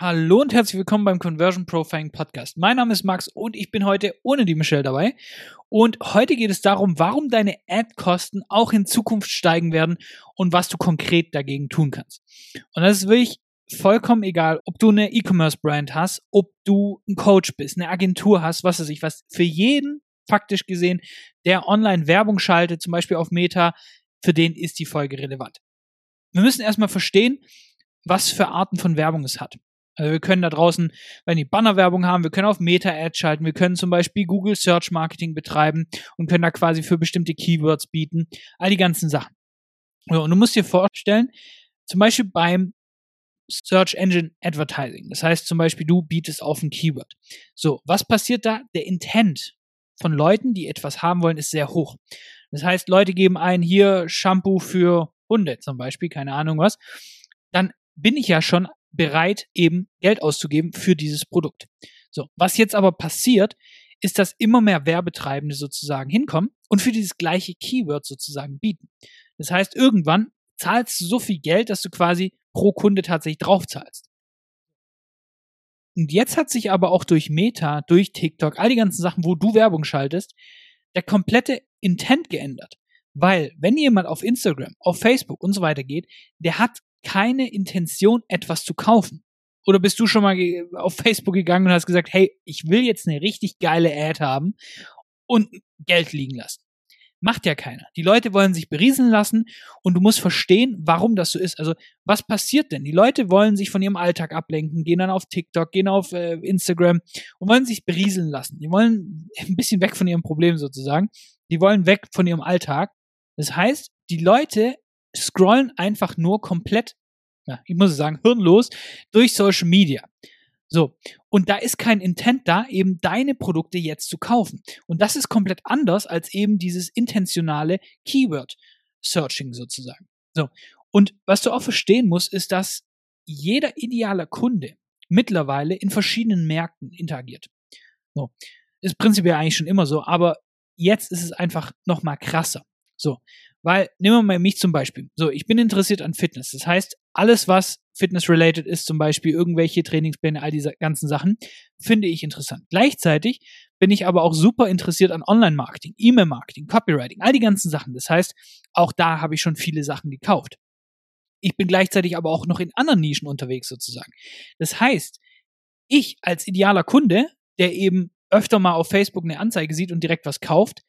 Hallo und herzlich willkommen beim Conversion Profiling Podcast. Mein Name ist Max und ich bin heute ohne die Michelle dabei. Und heute geht es darum, warum deine Ad-Kosten auch in Zukunft steigen werden und was du konkret dagegen tun kannst. Und das ist wirklich vollkommen egal, ob du eine E-Commerce-Brand hast, ob du ein Coach bist, eine Agentur hast, was weiß ich, was für jeden faktisch gesehen, der online Werbung schaltet, zum Beispiel auf Meta, für den ist die Folge relevant. Wir müssen erstmal verstehen, was für Arten von Werbung es hat. Also wir können da draußen, wenn die Bannerwerbung haben, wir können auf Meta-Ads schalten, wir können zum Beispiel Google Search Marketing betreiben und können da quasi für bestimmte Keywords bieten, all die ganzen Sachen. Und du musst dir vorstellen, zum Beispiel beim Search Engine Advertising. Das heißt zum Beispiel, du bietest auf ein Keyword. So, was passiert da? Der Intent von Leuten, die etwas haben wollen, ist sehr hoch. Das heißt, Leute geben ein, hier Shampoo für Hunde zum Beispiel, keine Ahnung was. Dann bin ich ja schon bereit, eben Geld auszugeben für dieses Produkt. So, was jetzt aber passiert, ist, dass immer mehr Werbetreibende sozusagen hinkommen und für dieses gleiche Keyword sozusagen bieten. Das heißt, irgendwann zahlst du so viel Geld, dass du quasi pro Kunde tatsächlich draufzahlst. Und jetzt hat sich aber auch durch Meta, durch TikTok, all die ganzen Sachen, wo du Werbung schaltest, der komplette Intent geändert. Weil, wenn jemand auf Instagram, auf Facebook und so weiter geht, der hat keine Intention, etwas zu kaufen? Oder bist du schon mal auf Facebook gegangen und hast gesagt, hey, ich will jetzt eine richtig geile Ad haben und Geld liegen lassen? Macht ja keiner. Die Leute wollen sich berieseln lassen und du musst verstehen, warum das so ist. Also, was passiert denn? Die Leute wollen sich von ihrem Alltag ablenken, gehen dann auf TikTok, gehen auf äh, Instagram und wollen sich berieseln lassen. Die wollen ein bisschen weg von ihrem Problem sozusagen. Die wollen weg von ihrem Alltag. Das heißt, die Leute scrollen einfach nur komplett, ja, ich muss sagen, hirnlos durch Social Media. So, und da ist kein Intent da, eben deine Produkte jetzt zu kaufen. Und das ist komplett anders als eben dieses intentionale Keyword-Searching sozusagen. So, und was du auch verstehen musst, ist, dass jeder ideale Kunde mittlerweile in verschiedenen Märkten interagiert. So, ist prinzipiell eigentlich schon immer so, aber jetzt ist es einfach noch mal krasser. So, weil, nehmen wir mal mich zum Beispiel. So, ich bin interessiert an Fitness. Das heißt, alles, was Fitness-related ist, zum Beispiel irgendwelche Trainingspläne, all diese ganzen Sachen, finde ich interessant. Gleichzeitig bin ich aber auch super interessiert an Online-Marketing, E-Mail-Marketing, Copywriting, all die ganzen Sachen. Das heißt, auch da habe ich schon viele Sachen gekauft. Ich bin gleichzeitig aber auch noch in anderen Nischen unterwegs sozusagen. Das heißt, ich als idealer Kunde, der eben öfter mal auf Facebook eine Anzeige sieht und direkt was kauft,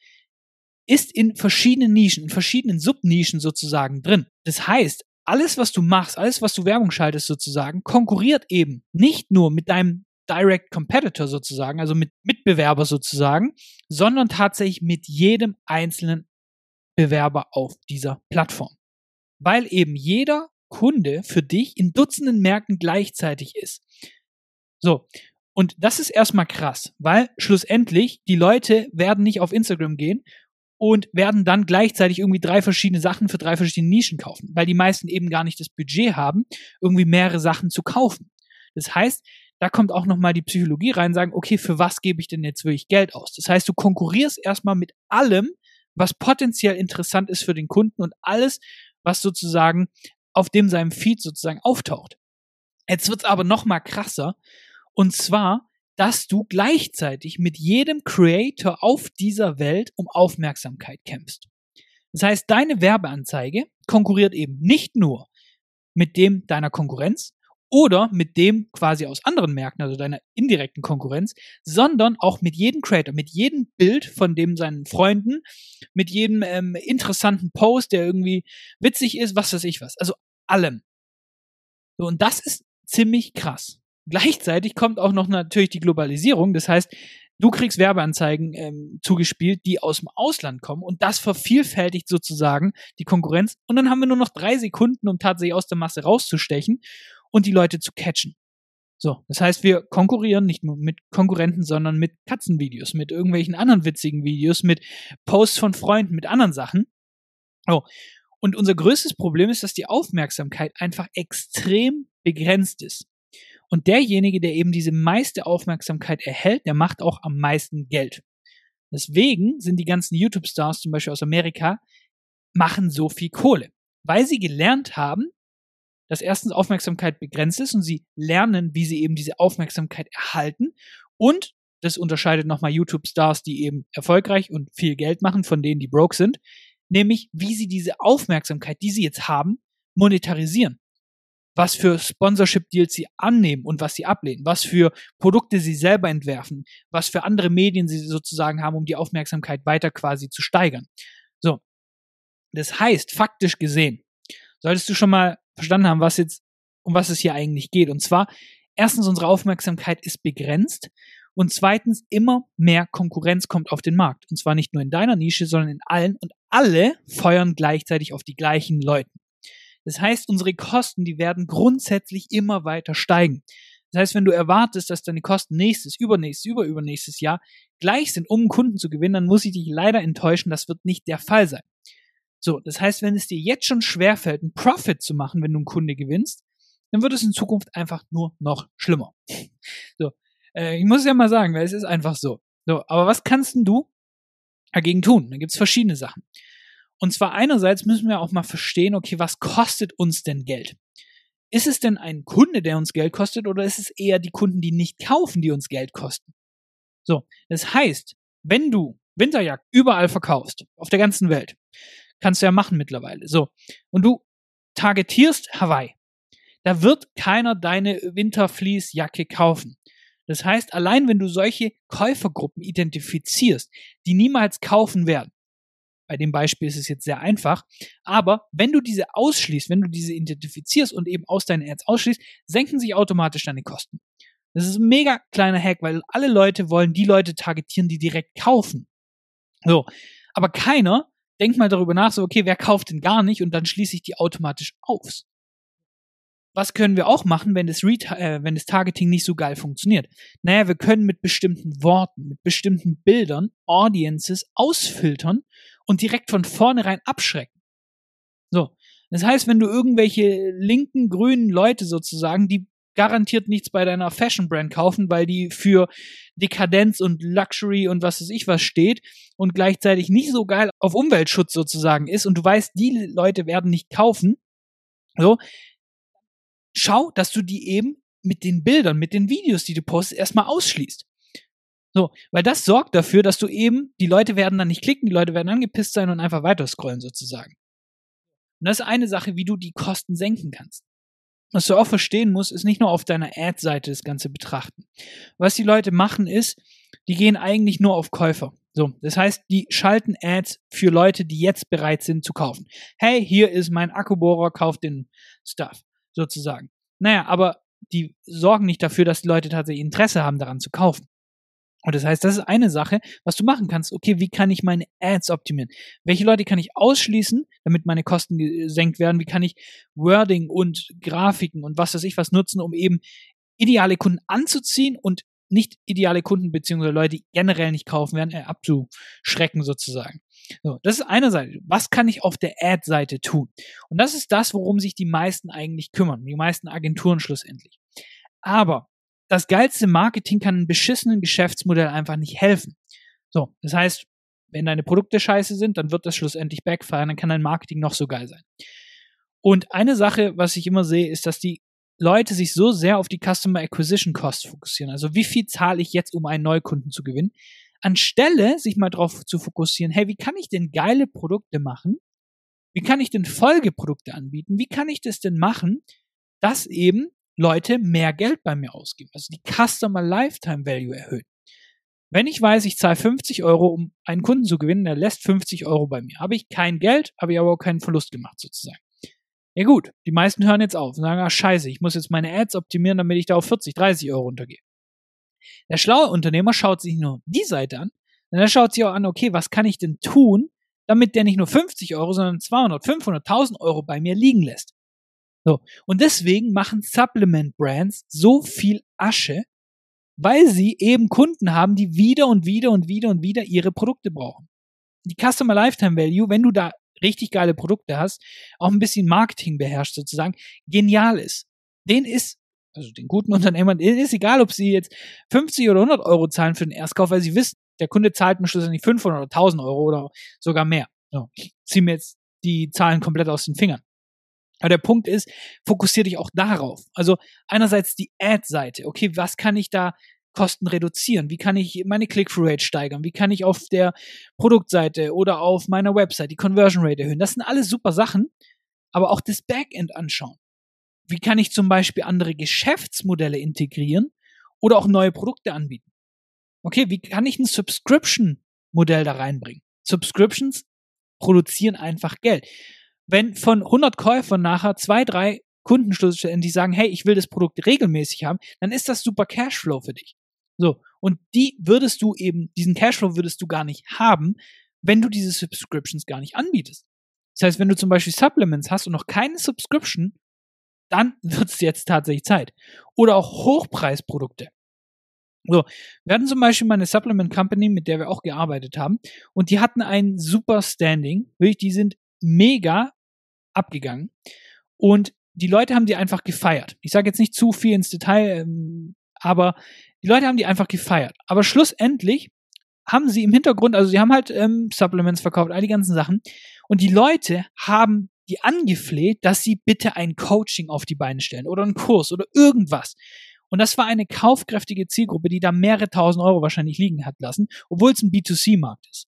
ist in verschiedenen Nischen, in verschiedenen Subnischen sozusagen drin. Das heißt, alles, was du machst, alles, was du Werbung schaltest sozusagen, konkurriert eben nicht nur mit deinem Direct Competitor sozusagen, also mit Mitbewerber sozusagen, sondern tatsächlich mit jedem einzelnen Bewerber auf dieser Plattform. Weil eben jeder Kunde für dich in Dutzenden Märkten gleichzeitig ist. So. Und das ist erstmal krass, weil schlussendlich die Leute werden nicht auf Instagram gehen und werden dann gleichzeitig irgendwie drei verschiedene Sachen für drei verschiedene Nischen kaufen, weil die meisten eben gar nicht das Budget haben, irgendwie mehrere Sachen zu kaufen. Das heißt, da kommt auch nochmal die Psychologie rein, sagen, okay, für was gebe ich denn jetzt wirklich Geld aus? Das heißt, du konkurrierst erstmal mit allem, was potenziell interessant ist für den Kunden und alles, was sozusagen auf dem seinem Feed sozusagen auftaucht. Jetzt wird's aber nochmal krasser. Und zwar dass du gleichzeitig mit jedem Creator auf dieser Welt um Aufmerksamkeit kämpfst. Das heißt, deine Werbeanzeige konkurriert eben nicht nur mit dem deiner Konkurrenz oder mit dem quasi aus anderen Märkten, also deiner indirekten Konkurrenz, sondern auch mit jedem Creator, mit jedem Bild von dem seinen Freunden, mit jedem ähm, interessanten Post, der irgendwie witzig ist, was weiß ich was. Also allem. So, und das ist ziemlich krass. Gleichzeitig kommt auch noch natürlich die Globalisierung. Das heißt, du kriegst Werbeanzeigen ähm, zugespielt, die aus dem Ausland kommen und das vervielfältigt sozusagen die Konkurrenz. Und dann haben wir nur noch drei Sekunden, um tatsächlich aus der Masse rauszustechen und die Leute zu catchen. So, das heißt, wir konkurrieren nicht nur mit Konkurrenten, sondern mit Katzenvideos, mit irgendwelchen anderen witzigen Videos, mit Posts von Freunden, mit anderen Sachen. Oh. Und unser größtes Problem ist, dass die Aufmerksamkeit einfach extrem begrenzt ist. Und derjenige, der eben diese meiste Aufmerksamkeit erhält, der macht auch am meisten Geld. Deswegen sind die ganzen YouTube-Stars zum Beispiel aus Amerika, machen so viel Kohle. Weil sie gelernt haben, dass erstens Aufmerksamkeit begrenzt ist und sie lernen, wie sie eben diese Aufmerksamkeit erhalten. Und das unterscheidet nochmal YouTube-Stars, die eben erfolgreich und viel Geld machen, von denen, die broke sind, nämlich wie sie diese Aufmerksamkeit, die sie jetzt haben, monetarisieren. Was für Sponsorship-Deals sie annehmen und was sie ablehnen, was für Produkte sie selber entwerfen, was für andere Medien sie sozusagen haben, um die Aufmerksamkeit weiter quasi zu steigern. So. Das heißt, faktisch gesehen, solltest du schon mal verstanden haben, was jetzt, um was es hier eigentlich geht. Und zwar, erstens, unsere Aufmerksamkeit ist begrenzt und zweitens, immer mehr Konkurrenz kommt auf den Markt. Und zwar nicht nur in deiner Nische, sondern in allen und alle feuern gleichzeitig auf die gleichen Leute. Das heißt, unsere Kosten, die werden grundsätzlich immer weiter steigen. Das heißt, wenn du erwartest, dass deine Kosten nächstes, übernächstes, überübernächstes Jahr gleich sind, um Kunden zu gewinnen, dann muss ich dich leider enttäuschen, das wird nicht der Fall sein. So, das heißt, wenn es dir jetzt schon schwerfällt, einen Profit zu machen, wenn du einen Kunde gewinnst, dann wird es in Zukunft einfach nur noch schlimmer. So, äh, ich muss ja mal sagen, weil es ist einfach so. So, aber was kannst denn du dagegen tun? Da gibt's verschiedene Sachen. Und zwar einerseits müssen wir auch mal verstehen, okay, was kostet uns denn Geld? Ist es denn ein Kunde, der uns Geld kostet, oder ist es eher die Kunden, die nicht kaufen, die uns Geld kosten? So, das heißt, wenn du Winterjagd überall verkaufst, auf der ganzen Welt, kannst du ja machen mittlerweile. So. Und du targetierst Hawaii. Da wird keiner deine Winterfleecejacke kaufen. Das heißt, allein wenn du solche Käufergruppen identifizierst, die niemals kaufen werden, bei dem Beispiel ist es jetzt sehr einfach, aber wenn du diese ausschließt, wenn du diese identifizierst und eben aus deinen Ads ausschließt, senken sich automatisch deine Kosten. Das ist ein mega kleiner Hack, weil alle Leute wollen die Leute targetieren, die direkt kaufen. So. Aber keiner denk mal darüber nach, so, okay, wer kauft denn gar nicht und dann schließe ich die automatisch aus. Was können wir auch machen, wenn das, äh, wenn das Targeting nicht so geil funktioniert? Naja, wir können mit bestimmten Worten, mit bestimmten Bildern Audiences ausfiltern und direkt von vornherein abschrecken. So. Das heißt, wenn du irgendwelche linken, grünen Leute sozusagen, die garantiert nichts bei deiner Fashion Brand kaufen, weil die für Dekadenz und Luxury und was weiß ich was steht und gleichzeitig nicht so geil auf Umweltschutz sozusagen ist und du weißt, die Leute werden nicht kaufen. So, schau, dass du die eben mit den Bildern, mit den Videos, die du postest, erstmal ausschließt. So, weil das sorgt dafür, dass du eben, die Leute werden dann nicht klicken, die Leute werden angepisst sein und einfach weiter scrollen sozusagen. Und das ist eine Sache, wie du die Kosten senken kannst was du auch verstehen musst, ist nicht nur auf deiner Ad-Seite das Ganze betrachten. Was die Leute machen ist, die gehen eigentlich nur auf Käufer. So, das heißt, die schalten Ads für Leute, die jetzt bereit sind zu kaufen. Hey, hier ist mein Akkubohrer, kauf den Stuff, sozusagen. Naja, aber die sorgen nicht dafür, dass die Leute tatsächlich Interesse haben, daran zu kaufen. Und das heißt, das ist eine Sache, was du machen kannst. Okay, wie kann ich meine Ads optimieren? Welche Leute kann ich ausschließen, damit meine Kosten gesenkt werden? Wie kann ich Wording und Grafiken und was weiß ich was nutzen, um eben ideale Kunden anzuziehen und nicht ideale Kunden beziehungsweise Leute, die generell nicht kaufen werden, äh, abzuschrecken sozusagen. So, das ist eine Seite. Was kann ich auf der Ad-Seite tun? Und das ist das, worum sich die meisten eigentlich kümmern, die meisten Agenturen schlussendlich. Aber das geilste Marketing kann einem beschissenen Geschäftsmodell einfach nicht helfen. So, das heißt, wenn deine Produkte scheiße sind, dann wird das schlussendlich backfire, dann kann dein Marketing noch so geil sein. Und eine Sache, was ich immer sehe, ist, dass die Leute sich so sehr auf die Customer Acquisition Cost fokussieren. Also wie viel zahle ich jetzt, um einen Neukunden zu gewinnen? Anstelle sich mal darauf zu fokussieren, hey, wie kann ich denn geile Produkte machen? Wie kann ich denn Folgeprodukte anbieten? Wie kann ich das denn machen, dass eben Leute mehr Geld bei mir ausgeben. Also die Customer Lifetime Value erhöhen. Wenn ich weiß, ich zahle 50 Euro, um einen Kunden zu gewinnen, der lässt 50 Euro bei mir. Habe ich kein Geld, habe ich aber auch keinen Verlust gemacht sozusagen. Ja gut, die meisten hören jetzt auf und sagen, ah scheiße, ich muss jetzt meine Ads optimieren, damit ich da auf 40, 30 Euro runtergehe. Der schlaue Unternehmer schaut sich nur die Seite an, denn er schaut sich auch an, okay, was kann ich denn tun, damit der nicht nur 50 Euro, sondern 200, 500, 1000 Euro bei mir liegen lässt. So. Und deswegen machen Supplement Brands so viel Asche, weil sie eben Kunden haben, die wieder und wieder und wieder und wieder ihre Produkte brauchen. Die Customer Lifetime Value, wenn du da richtig geile Produkte hast, auch ein bisschen Marketing beherrscht sozusagen, genial ist. Den ist, also den guten Unternehmern, ist egal, ob sie jetzt 50 oder 100 Euro zahlen für den Erstkauf, weil sie wissen, der Kunde zahlt mir schlussendlich 500 oder 1000 Euro oder sogar mehr. So, ich ziehe mir jetzt die Zahlen komplett aus den Fingern. Aber der Punkt ist, fokussiere dich auch darauf. Also einerseits die Ad-Seite. Okay, was kann ich da Kosten reduzieren? Wie kann ich meine Click-Through-Rate steigern? Wie kann ich auf der Produktseite oder auf meiner Website die Conversion Rate erhöhen? Das sind alles super Sachen, aber auch das Backend anschauen. Wie kann ich zum Beispiel andere Geschäftsmodelle integrieren oder auch neue Produkte anbieten? Okay, wie kann ich ein Subscription-Modell da reinbringen? Subscriptions produzieren einfach Geld. Wenn von 100 Käufern nachher zwei, drei Kunden die sagen, hey, ich will das Produkt regelmäßig haben, dann ist das super Cashflow für dich. So. Und die würdest du eben, diesen Cashflow würdest du gar nicht haben, wenn du diese Subscriptions gar nicht anbietest. Das heißt, wenn du zum Beispiel Supplements hast und noch keine Subscription, dann wird es jetzt tatsächlich Zeit. Oder auch Hochpreisprodukte. So, wir hatten zum Beispiel meine Supplement Company, mit der wir auch gearbeitet haben, und die hatten ein super Standing. Wirklich, die sind mega abgegangen. Und die Leute haben die einfach gefeiert. Ich sage jetzt nicht zu viel ins Detail, ähm, aber die Leute haben die einfach gefeiert. Aber schlussendlich haben sie im Hintergrund, also sie haben halt ähm, Supplements verkauft, all die ganzen Sachen. Und die Leute haben die angefleht, dass sie bitte ein Coaching auf die Beine stellen oder einen Kurs oder irgendwas. Und das war eine kaufkräftige Zielgruppe, die da mehrere tausend Euro wahrscheinlich liegen hat lassen, obwohl es ein B2C-Markt ist.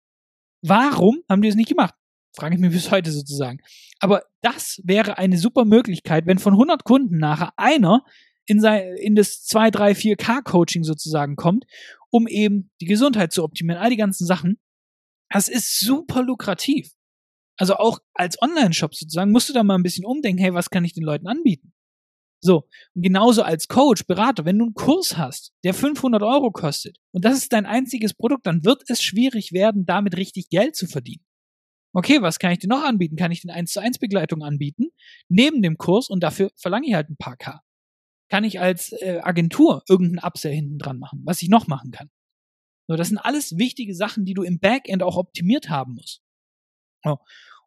Warum haben die es nicht gemacht? Frage ich mich bis heute sozusagen. Aber das wäre eine super Möglichkeit, wenn von 100 Kunden nachher einer in, sein, in das 2, 3, 4K Coaching sozusagen kommt, um eben die Gesundheit zu optimieren, all die ganzen Sachen. Das ist super lukrativ. Also auch als Online-Shop sozusagen musst du da mal ein bisschen umdenken, hey, was kann ich den Leuten anbieten? So, und genauso als Coach, Berater, wenn du einen Kurs hast, der 500 Euro kostet und das ist dein einziges Produkt, dann wird es schwierig werden, damit richtig Geld zu verdienen. Okay, was kann ich dir noch anbieten? Kann ich den 1 zu 1 Begleitung anbieten? Neben dem Kurs und dafür verlange ich halt ein paar K. Kann ich als äh, Agentur irgendeinen Upsell hinten dran machen, was ich noch machen kann? So, das sind alles wichtige Sachen, die du im Backend auch optimiert haben musst. Oh.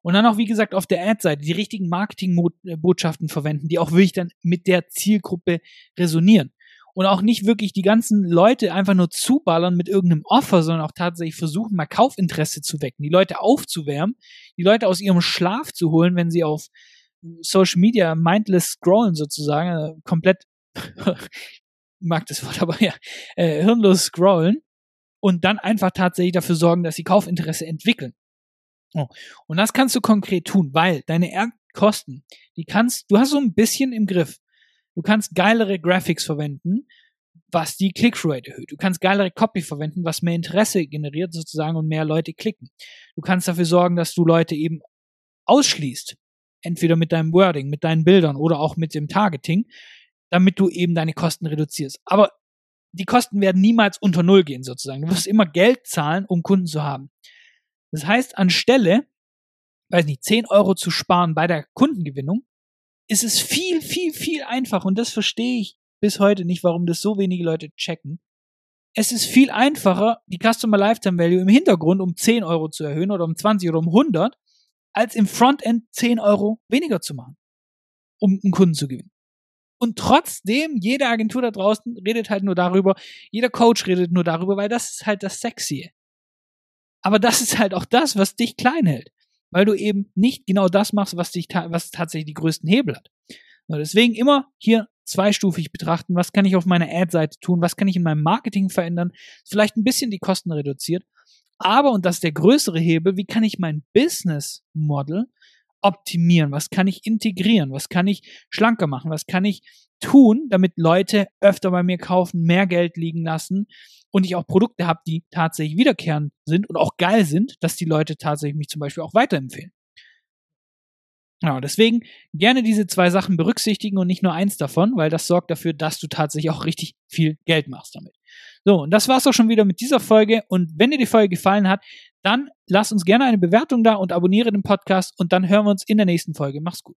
Und dann auch, wie gesagt, auf der Ad-Seite die richtigen Marketingbotschaften verwenden, die auch wirklich dann mit der Zielgruppe resonieren. Und auch nicht wirklich die ganzen Leute einfach nur zuballern mit irgendeinem Offer, sondern auch tatsächlich versuchen, mal Kaufinteresse zu wecken, die Leute aufzuwärmen, die Leute aus ihrem Schlaf zu holen, wenn sie auf Social Media mindless scrollen sozusagen, äh, komplett, mag das Wort, aber ja, äh, hirnlos scrollen und dann einfach tatsächlich dafür sorgen, dass sie Kaufinteresse entwickeln. Oh. Und das kannst du konkret tun, weil deine Kosten, die kannst, du hast so ein bisschen im Griff. Du kannst geilere Graphics verwenden, was die Click-Through-Rate erhöht. Du kannst geilere Copy verwenden, was mehr Interesse generiert sozusagen und mehr Leute klicken. Du kannst dafür sorgen, dass du Leute eben ausschließt. Entweder mit deinem Wording, mit deinen Bildern oder auch mit dem Targeting, damit du eben deine Kosten reduzierst. Aber die Kosten werden niemals unter Null gehen sozusagen. Du wirst immer Geld zahlen, um Kunden zu haben. Das heißt, anstelle, weiß nicht, 10 Euro zu sparen bei der Kundengewinnung, ist es viel, viel, viel einfacher. Und das verstehe ich bis heute nicht, warum das so wenige Leute checken. Es ist viel einfacher, die Customer Lifetime Value im Hintergrund um 10 Euro zu erhöhen oder um 20 oder um 100, als im Frontend 10 Euro weniger zu machen, um einen Kunden zu gewinnen. Und trotzdem, jede Agentur da draußen redet halt nur darüber, jeder Coach redet nur darüber, weil das ist halt das Sexy. Aber das ist halt auch das, was dich klein hält. Weil du eben nicht genau das machst, was dich, was tatsächlich die größten Hebel hat. So, deswegen immer hier zweistufig betrachten. Was kann ich auf meiner Ad-Seite tun? Was kann ich in meinem Marketing verändern? Vielleicht ein bisschen die Kosten reduziert. Aber, und das ist der größere Hebel, wie kann ich mein Business Model optimieren? Was kann ich integrieren? Was kann ich schlanker machen? Was kann ich tun, damit Leute öfter bei mir kaufen, mehr Geld liegen lassen und ich auch Produkte habe, die tatsächlich wiederkehrend sind und auch geil sind, dass die Leute tatsächlich mich zum Beispiel auch weiterempfehlen. Ja, deswegen gerne diese zwei Sachen berücksichtigen und nicht nur eins davon, weil das sorgt dafür, dass du tatsächlich auch richtig viel Geld machst damit. So, und das war's auch schon wieder mit dieser Folge. Und wenn dir die Folge gefallen hat, dann lass uns gerne eine Bewertung da und abonniere den Podcast und dann hören wir uns in der nächsten Folge. Mach's gut.